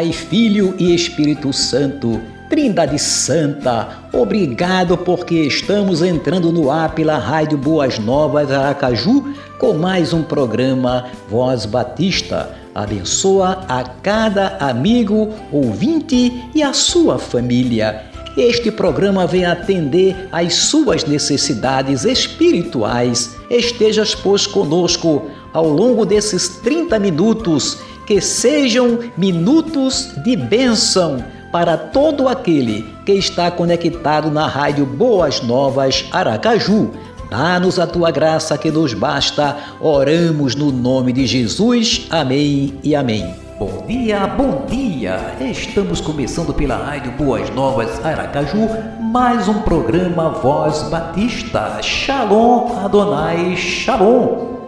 Pai, Filho e Espírito Santo, Trindade Santa, obrigado porque estamos entrando no ar pela Rádio Boas Novas Aracaju com mais um programa Voz Batista. Abençoa a cada amigo, ouvinte e a sua família. Este programa vem atender às suas necessidades espirituais. Estejas, pois, conosco ao longo desses 30 minutos que sejam minutos de bênção para todo aquele que está conectado na rádio Boas Novas Aracaju. Dá-nos a tua graça que nos basta. Oramos no nome de Jesus. Amém e amém. Bom dia, bom dia! Estamos começando pela Rádio Boas Novas Aracaju mais um programa Voz Batista. Shalom Adonai Shalom!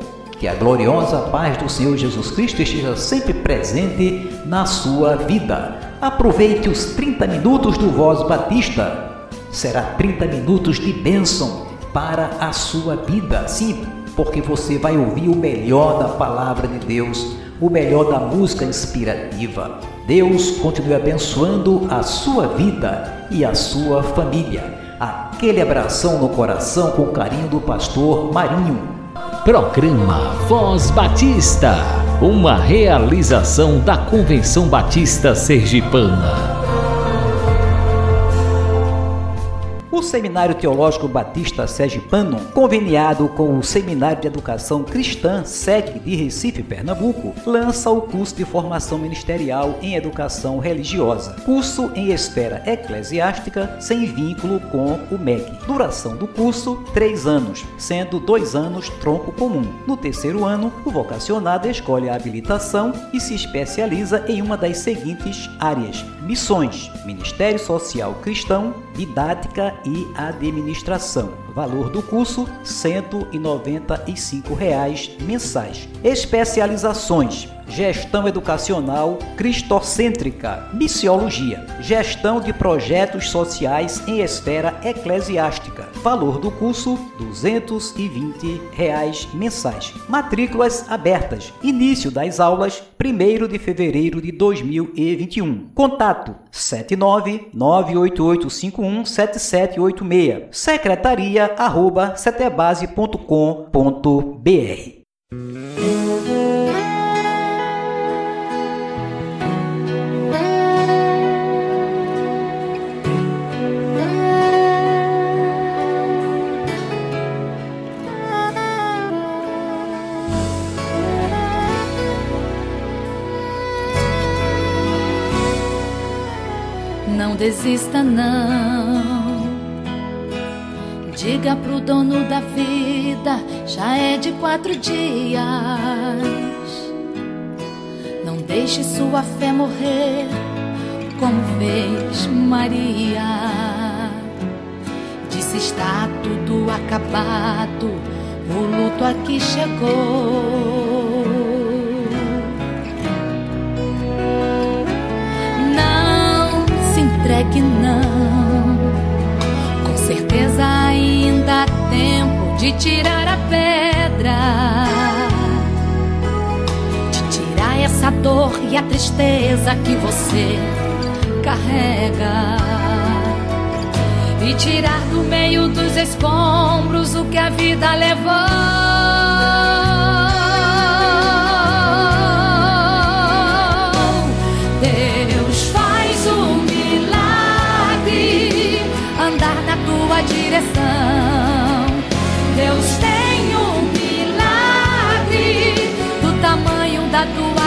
Que a gloriosa paz do Senhor Jesus Cristo esteja sempre presente na sua vida. Aproveite os 30 minutos do Voz Batista. Será 30 minutos de bênção para a sua vida. Sim, porque você vai ouvir o melhor da palavra de Deus, o melhor da música inspirativa. Deus continue abençoando a sua vida e a sua família. Aquele abração no coração com carinho do pastor Marinho. Programa Voz Batista, uma realização da Convenção Batista Sergipana. O Seminário Teológico Batista Sergipano, conveniado com o Seminário de Educação Cristã SEC de Recife, Pernambuco, lança o curso de formação ministerial em educação religiosa. Curso em esfera eclesiástica sem vínculo com o MEC. Duração do curso: três anos, sendo dois anos tronco comum. No terceiro ano, o vocacionado escolhe a habilitação e se especializa em uma das seguintes áreas: missões, Ministério Social Cristão, didática e administração. Valor do curso: 195 reais mensais. Especializações: Gestão Educacional Cristocêntrica, Missiologia, Gestão de Projetos Sociais em Esfera Eclesiástica. Valor do curso: 220 reais mensais. Matrículas abertas. Início das aulas: 1 de fevereiro de 2021. Contato: 79988517786. Secretaria arroba setebase.com.br. desista não. Diga pro dono da vida, já é de quatro dias. Não deixe sua fé morrer, como fez Maria. Disse está tudo acabado, o luto aqui chegou. Entregue não. Com certeza ainda há tempo de tirar a pedra, de tirar essa dor e a tristeza que você carrega. E tirar do meio dos escombros o que a vida levou. tu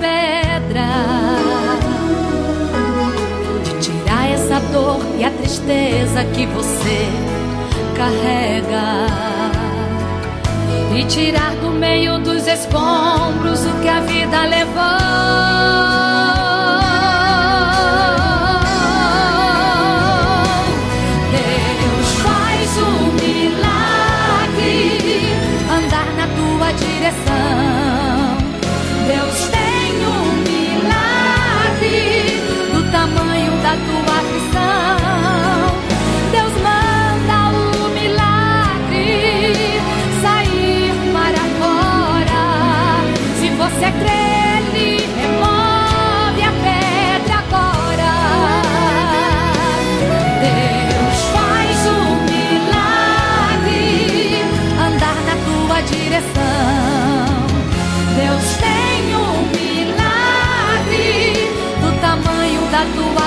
pedra de tirar essa dor e a tristeza que você carrega e tirar do meio dos escombros o que a vida levou. 또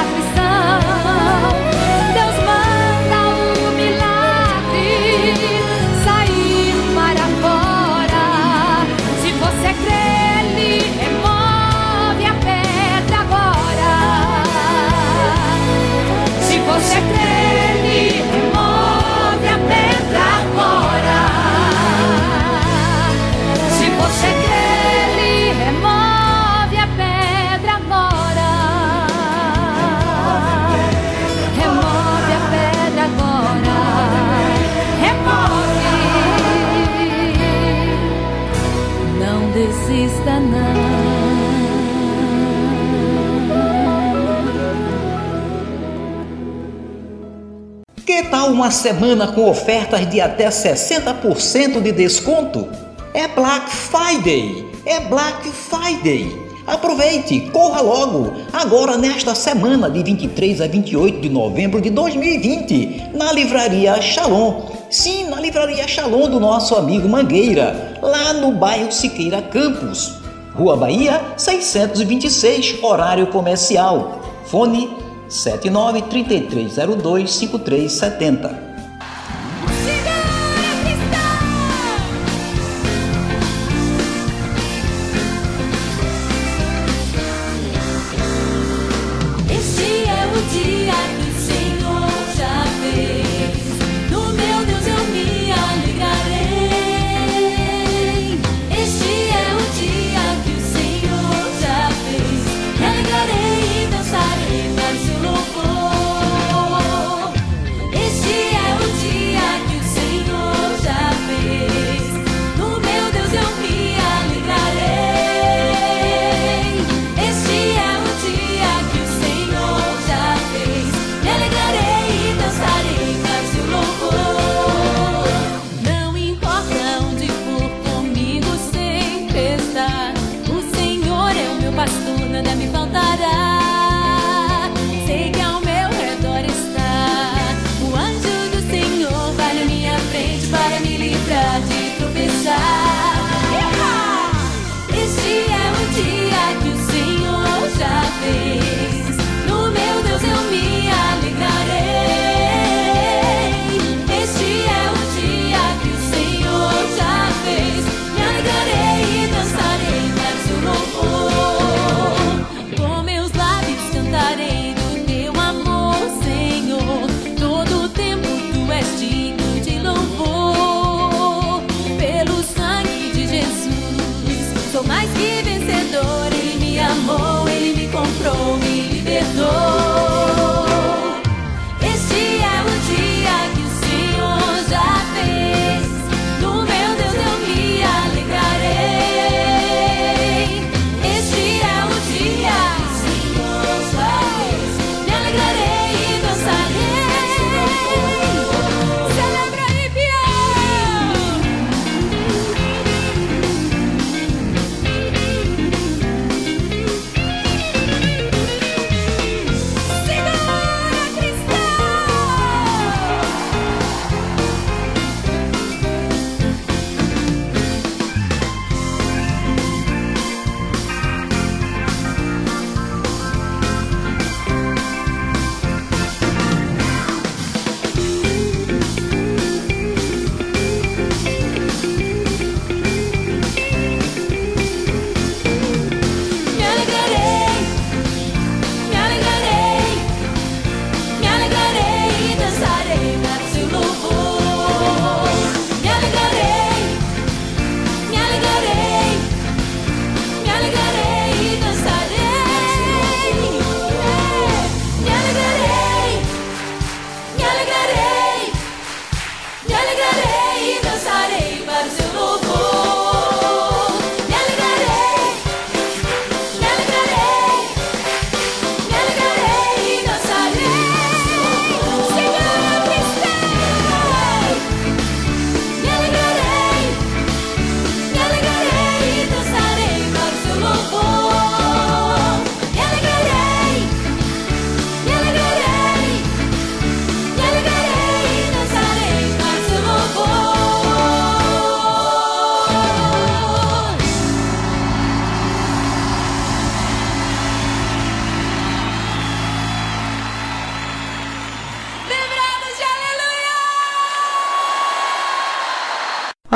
uma semana com ofertas de até 60% de desconto? É Black Friday! É Black Friday! Aproveite, corra logo, agora nesta semana de 23 a 28 de novembro de 2020, na Livraria Shalom. Sim, na Livraria Shalom do nosso amigo Mangueira, lá no bairro Siqueira Campos. Rua Bahia, 626, horário comercial. Fone 79 3302 5370.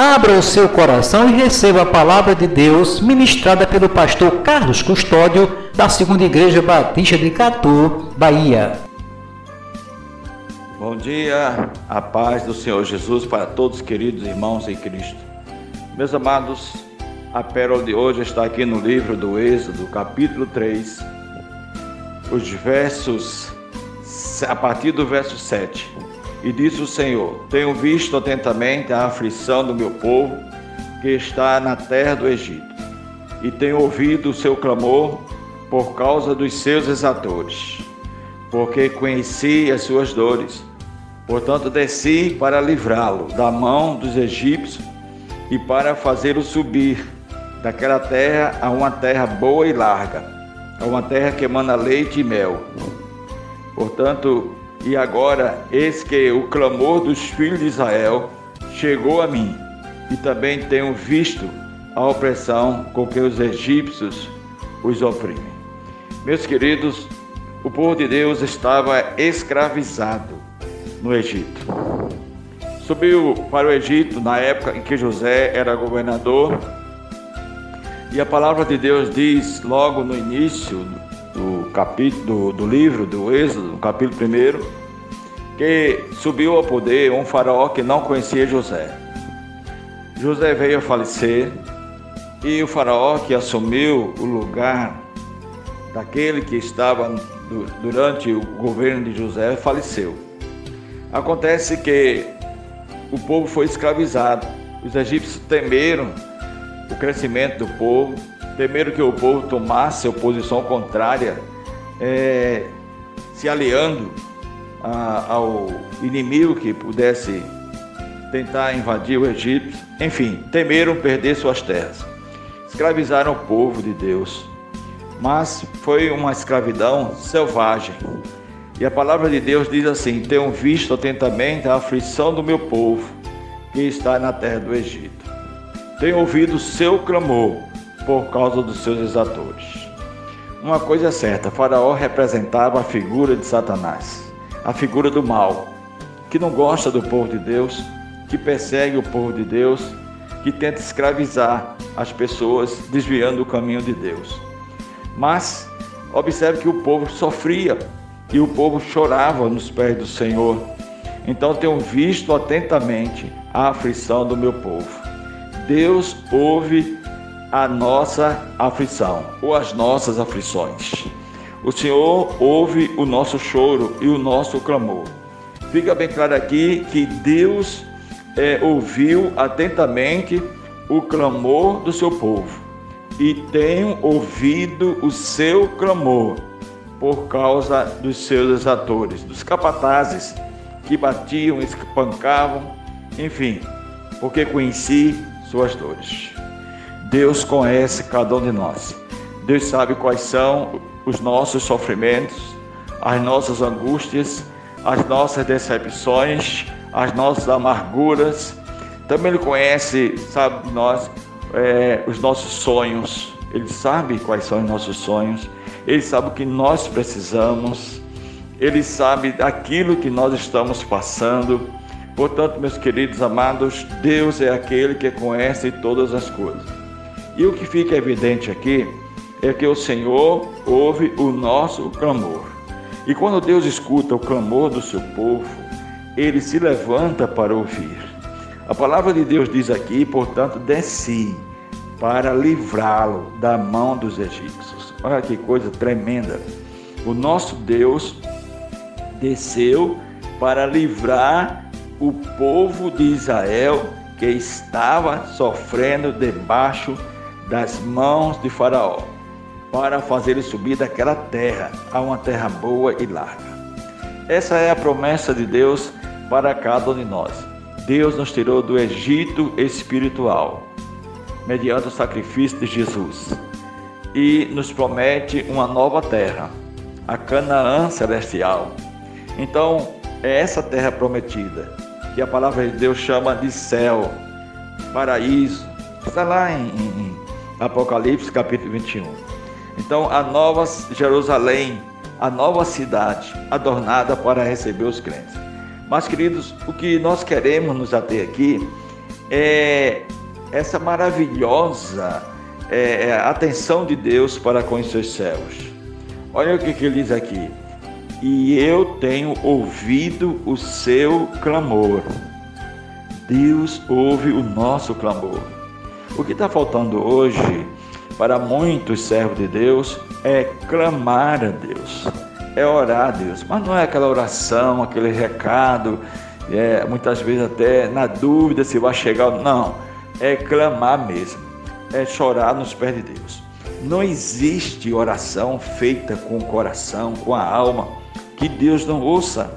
Abra o seu coração e receba a palavra de Deus ministrada pelo pastor Carlos Custódio, da Segunda Igreja Batista de Catu, Bahia. Bom dia, a paz do Senhor Jesus para todos queridos irmãos em Cristo. Meus amados, a pérola de hoje está aqui no livro do Êxodo, capítulo 3, os versos a partir do verso 7. E disse o Senhor: Tenho visto atentamente a aflição do meu povo que está na terra do Egito, e tenho ouvido o seu clamor por causa dos seus exatores, porque conheci as suas dores. Portanto, desci para livrá-lo da mão dos egípcios e para fazê-lo subir daquela terra a uma terra boa e larga, a uma terra que emana leite e mel. Portanto, e agora, eis que o clamor dos filhos de Israel chegou a mim, e também tenho visto a opressão com que os egípcios os oprimem. Meus queridos, o povo de Deus estava escravizado no Egito. Subiu para o Egito na época em que José era governador, e a palavra de Deus diz logo no início capítulo do, do livro do Êxodo, capítulo 1, que subiu ao poder um faraó que não conhecia José. José veio a falecer e o faraó que assumiu o lugar daquele que estava durante o governo de José faleceu. Acontece que o povo foi escravizado. Os egípcios temeram o crescimento do povo, temeram que o povo tomasse a posição contrária, é, se aliando a, ao inimigo que pudesse tentar invadir o Egito. Enfim, temeram perder suas terras. Escravizaram o povo de Deus. Mas foi uma escravidão selvagem. E a palavra de Deus diz assim: Tenho visto atentamente a aflição do meu povo que está na terra do Egito. Tenho ouvido o seu clamor por causa dos seus exatores. Uma coisa é certa: Faraó representava a figura de Satanás, a figura do mal, que não gosta do povo de Deus, que persegue o povo de Deus, que tenta escravizar as pessoas, desviando o caminho de Deus. Mas observe que o povo sofria e o povo chorava nos pés do Senhor. Então tenho visto atentamente a aflição do meu povo. Deus ouve a nossa aflição ou as nossas aflições. O Senhor ouve o nosso choro e o nosso clamor. Fica bem claro aqui que Deus é, ouviu atentamente o clamor do seu povo e tenho ouvido o seu clamor por causa dos seus exatores, dos capatazes que batiam, espancavam, enfim, porque conheci suas dores. Deus conhece cada um de nós. Deus sabe quais são os nossos sofrimentos, as nossas angústias, as nossas decepções, as nossas amarguras. Também Ele conhece, sabe nós, é, os nossos sonhos. Ele sabe quais são os nossos sonhos. Ele sabe o que nós precisamos, Ele sabe aquilo que nós estamos passando. Portanto, meus queridos amados, Deus é aquele que conhece todas as coisas. E o que fica evidente aqui é que o Senhor ouve o nosso clamor. E quando Deus escuta o clamor do seu povo, ele se levanta para ouvir. A palavra de Deus diz aqui, portanto, desci para livrá-lo da mão dos egípcios. Olha que coisa tremenda. O nosso Deus desceu para livrar o povo de Israel que estava sofrendo debaixo das mãos de Faraó, para fazer ele subir daquela terra a uma terra boa e larga. Essa é a promessa de Deus para cada um de nós. Deus nos tirou do Egito espiritual mediante o sacrifício de Jesus. E nos promete uma nova terra, a Canaã celestial. Então, é essa terra prometida, que a palavra de Deus chama de céu, paraíso. Está lá em, em Apocalipse capítulo 21. Então, a nova Jerusalém, a nova cidade, adornada para receber os crentes. Mas, queridos, o que nós queremos nos ater aqui é essa maravilhosa é, é, atenção de Deus para com os seus céus. Olha o que, que ele diz aqui. E eu tenho ouvido o seu clamor. Deus ouve o nosso clamor. O que está faltando hoje para muitos servos de Deus é clamar a Deus, é orar a Deus, mas não é aquela oração, aquele recado, é, muitas vezes até na dúvida se vai chegar ou não, é clamar mesmo, é chorar nos pés de Deus. Não existe oração feita com o coração, com a alma, que Deus não ouça.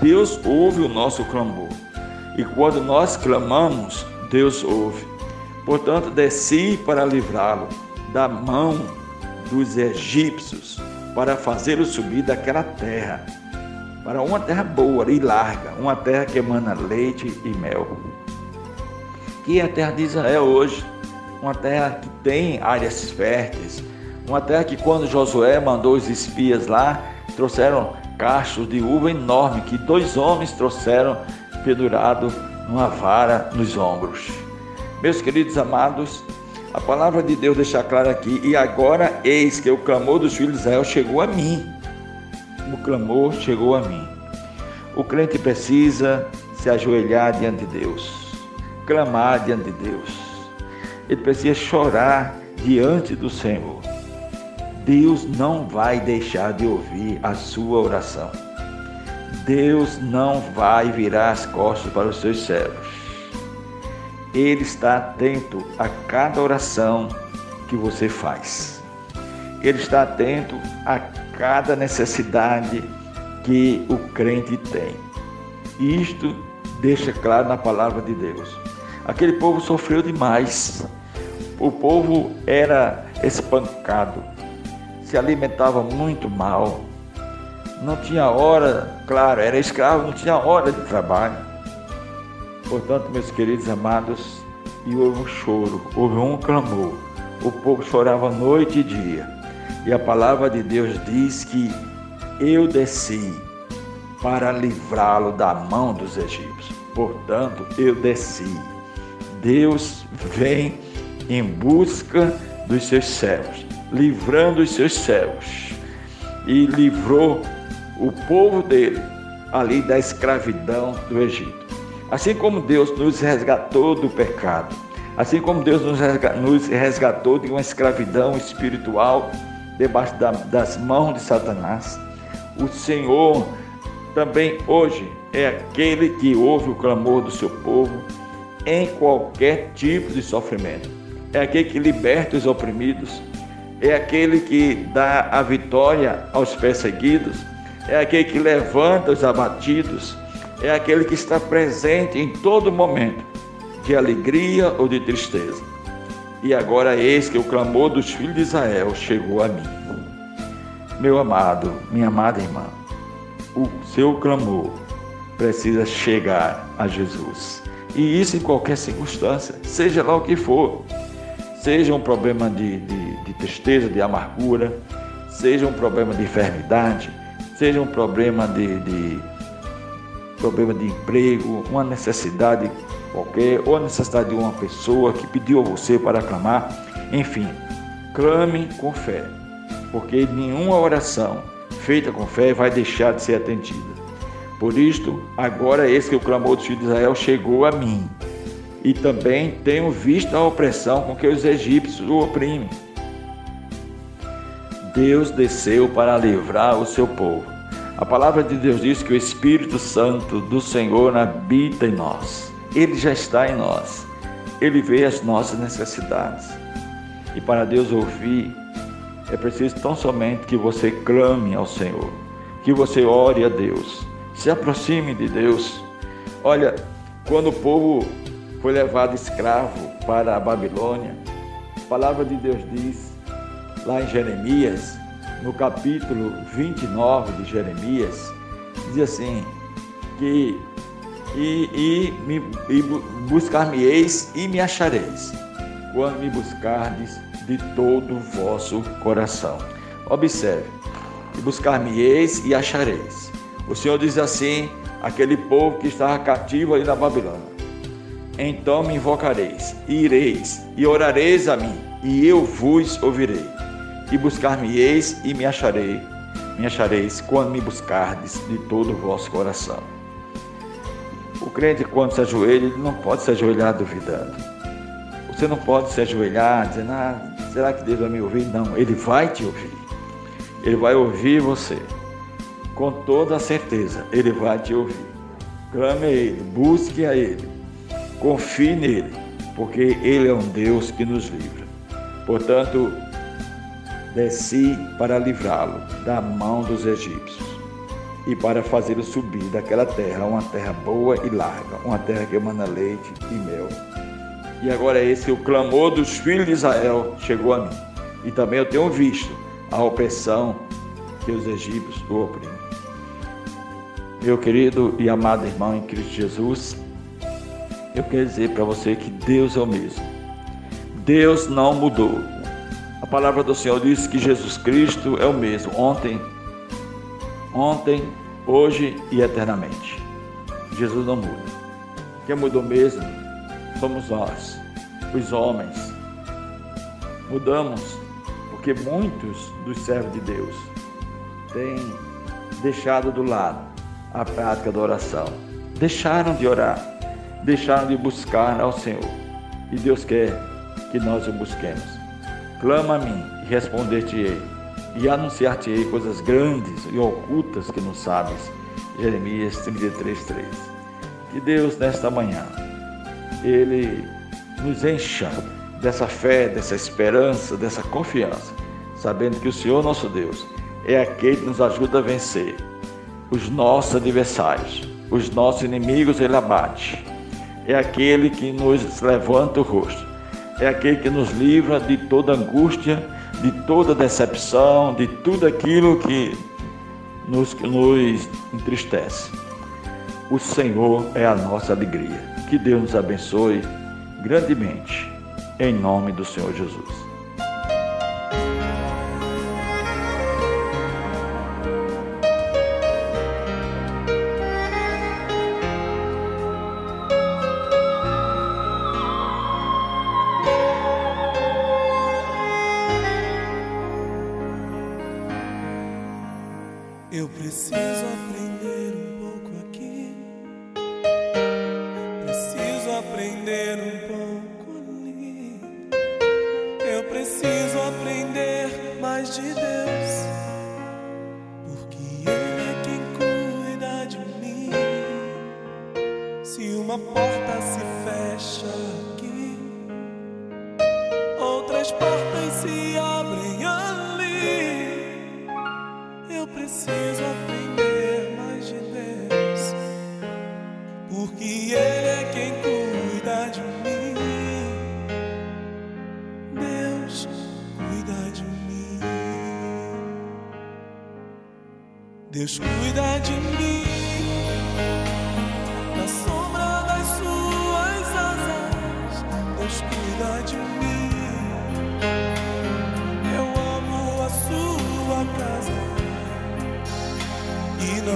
Deus ouve o nosso clamor. E quando nós clamamos, Deus ouve. Portanto, desci para livrá-lo da mão dos egípcios, para fazê-lo subir daquela terra, para uma terra boa e larga, uma terra que emana leite e mel. Que é a terra de Israel hoje, uma terra que tem áreas férteis, uma terra que quando Josué mandou os espias lá, trouxeram cachos de uva enorme que dois homens trouxeram pendurado numa vara nos ombros. Meus queridos amados, a palavra de Deus deixa claro aqui, e agora eis que o clamor dos filhos de Israel chegou a mim. O clamor chegou a mim. O crente precisa se ajoelhar diante de Deus, clamar diante de Deus. Ele precisa chorar diante do Senhor. Deus não vai deixar de ouvir a sua oração. Deus não vai virar as costas para os seus servos. Ele está atento a cada oração que você faz. Ele está atento a cada necessidade que o crente tem. Isto deixa claro na palavra de Deus. Aquele povo sofreu demais. O povo era espancado, se alimentava muito mal, não tinha hora, claro, era escravo, não tinha hora de trabalho. Portanto, meus queridos amados, e houve um choro, houve um clamor. O povo chorava noite e dia. E a palavra de Deus diz que eu desci para livrá-lo da mão dos egípcios. Portanto, eu desci. Deus vem em busca dos seus céus, livrando os seus céus. E livrou o povo dele ali da escravidão do Egito. Assim como Deus nos resgatou do pecado, assim como Deus nos resgatou de uma escravidão espiritual debaixo das mãos de Satanás, o Senhor também hoje é aquele que ouve o clamor do seu povo em qualquer tipo de sofrimento. É aquele que liberta os oprimidos, é aquele que dá a vitória aos perseguidos, é aquele que levanta os abatidos é aquele que está presente em todo momento, de alegria ou de tristeza. E agora eis que o clamor dos filhos de Israel chegou a mim. Meu amado, minha amada irmã, o seu clamor precisa chegar a Jesus. E isso em qualquer circunstância, seja lá o que for. Seja um problema de, de, de tristeza, de amargura, seja um problema de enfermidade, seja um problema de, de problema de emprego, uma necessidade qualquer, ou a necessidade de uma pessoa que pediu a você para clamar, enfim, clame com fé, porque nenhuma oração feita com fé vai deixar de ser atendida. Por isto, agora esse que o clamor do filho de Israel chegou a mim, e também tenho visto a opressão com que os egípcios o oprimem. Deus desceu para livrar o seu povo a palavra de Deus diz que o Espírito Santo do Senhor habita em nós. Ele já está em nós. Ele vê as nossas necessidades. E para Deus ouvir, é preciso tão somente que você clame ao Senhor, que você ore a Deus, se aproxime de Deus. Olha, quando o povo foi levado escravo para a Babilônia, a palavra de Deus diz lá em Jeremias no capítulo 29 de Jeremias, diz assim: que e, e, me, e buscar-me-eis e me achareis, quando me buscardes de todo o vosso coração. Observe, e buscar-me-eis e achareis. O Senhor diz assim, aquele povo que estava cativo ali na Babilônia. então me invocareis, e ireis, e orareis a mim, e eu vos ouvirei. E buscar-me-eis e me acharei, me achareis quando me buscardes de todo o vosso coração. O crente, quando se ajoelha, ele não pode se ajoelhar duvidando. Você não pode se ajoelhar dizendo, ah, será que Deus vai me ouvir? Não, ele vai te ouvir. Ele vai ouvir você. Com toda a certeza, ele vai te ouvir. Clame a ele, busque a ele Confie nele, porque ele é um Deus que nos livra. Portanto, desci para livrá-lo da mão dos egípcios e para fazê-lo subir daquela terra, uma terra boa e larga, uma terra que emana leite e mel. E agora esse o clamor dos filhos de Israel chegou a mim. E também eu tenho visto a opressão que os egípcios o oprimem. Meu querido e amado irmão em Cristo Jesus, eu quero dizer para você que Deus é o mesmo. Deus não mudou. A palavra do Senhor diz que Jesus Cristo é o mesmo, ontem, ontem, hoje e eternamente. Jesus não muda. Quem mudou mesmo somos nós, os homens. Mudamos porque muitos dos servos de Deus têm deixado do lado a prática da oração. Deixaram de orar deixaram de buscar ao Senhor. E Deus quer que nós o busquemos. Clama a mim e responder-te-ei, e anunciar-te-ei coisas grandes e ocultas que não sabes. Jeremias 33, 3. Que Deus, nesta manhã, Ele nos encha dessa fé, dessa esperança, dessa confiança, sabendo que o Senhor nosso Deus é aquele que nos ajuda a vencer os nossos adversários, os nossos inimigos, Ele abate é aquele que nos levanta o rosto, é aquele que nos livra de toda angústia, de toda decepção, de tudo aquilo que nos, nos entristece. O Senhor é a nossa alegria. Que Deus nos abençoe grandemente, em nome do Senhor Jesus.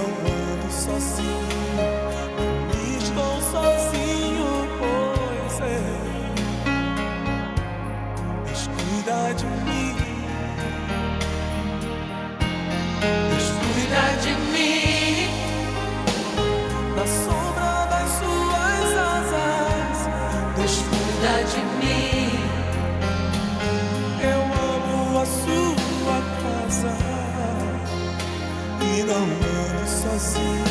Não ando sozinho, ando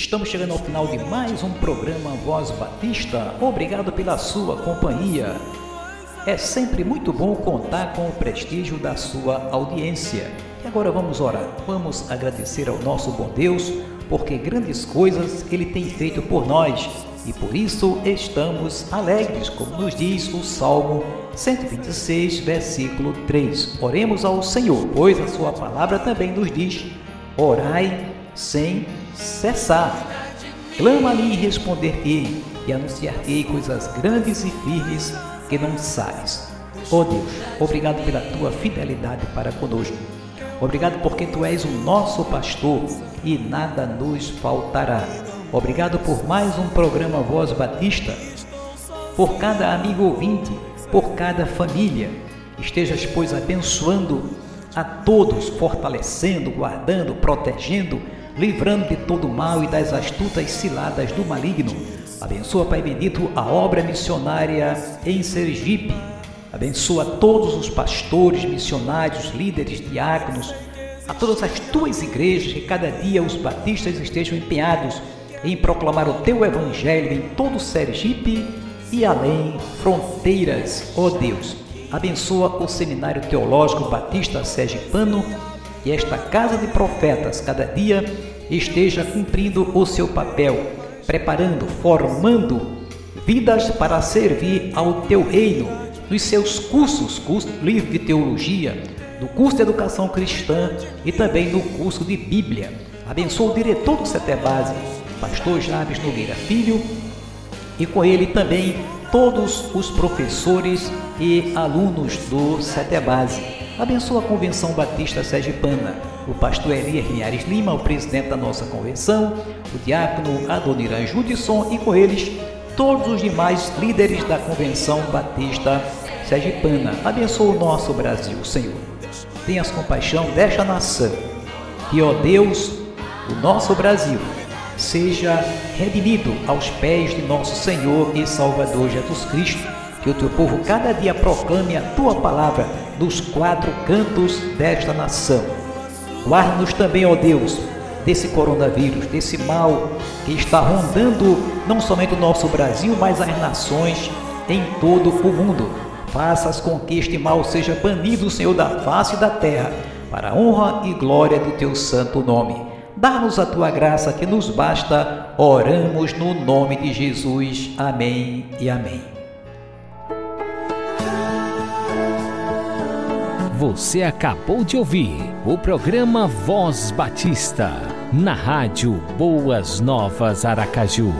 Estamos chegando ao final de mais um programa Voz Batista. Obrigado pela sua companhia. É sempre muito bom contar com o prestígio da sua audiência. E agora vamos orar. Vamos agradecer ao nosso bom Deus, porque grandes coisas ele tem feito por nós e por isso estamos alegres, como nos diz o Salmo 126, versículo 3. Oremos ao Senhor, pois a sua palavra também nos diz: orai sem cessar. Clama-lhe e responder-te-ei, e anunciar-te-ei coisas grandes e firmes que não sabes. Ó oh Deus, obrigado pela tua fidelidade para conosco. Obrigado porque tu és o nosso pastor e nada nos faltará. Obrigado por mais um programa Voz Batista, por cada amigo ouvinte, por cada família. Estejas, pois, abençoando a todos, fortalecendo, guardando, protegendo, livrando de todo mal e das astutas ciladas do maligno. Abençoa, Pai bendito, a obra missionária em Sergipe. Abençoa todos os pastores, missionários, líderes, diáconos, a todas as tuas igrejas, que cada dia os batistas estejam empenhados em proclamar o teu evangelho em todo Sergipe e além fronteiras, ó Deus. Abençoa o Seminário Teológico Batista Sergipano e esta casa de profetas cada dia esteja cumprindo o seu papel, preparando, formando vidas para servir ao teu reino, nos seus cursos, curso livre de teologia, no curso de educação cristã e também no curso de Bíblia. Abençoa o diretor do Setebase, pastor Jabes Nogueira Filho, e com ele também todos os professores e alunos do Setebase. Abençoa a Convenção Batista Sergipana, o pastor Elias Linhares Lima, o presidente da nossa convenção, o diácono Adoniran Judson e com eles todos os demais líderes da Convenção Batista Sergipana. Abençoa o nosso Brasil, Senhor. Tenhas compaixão desta nação. Que, ó Deus, o nosso Brasil seja redimido aos pés de nosso Senhor e Salvador Jesus Cristo. Que o teu povo cada dia proclame a tua palavra dos quatro cantos desta nação. Guarda-nos também, ó Deus, desse coronavírus, desse mal que está rondando não somente o nosso Brasil, mas as nações em todo o mundo. Faças com que este mal seja banido, Senhor, da face da terra, para a honra e glória do teu santo nome. Dá-nos a tua graça que nos basta. Oramos no nome de Jesus. Amém e amém. Você acabou de ouvir o programa Voz Batista, na rádio Boas Novas Aracaju.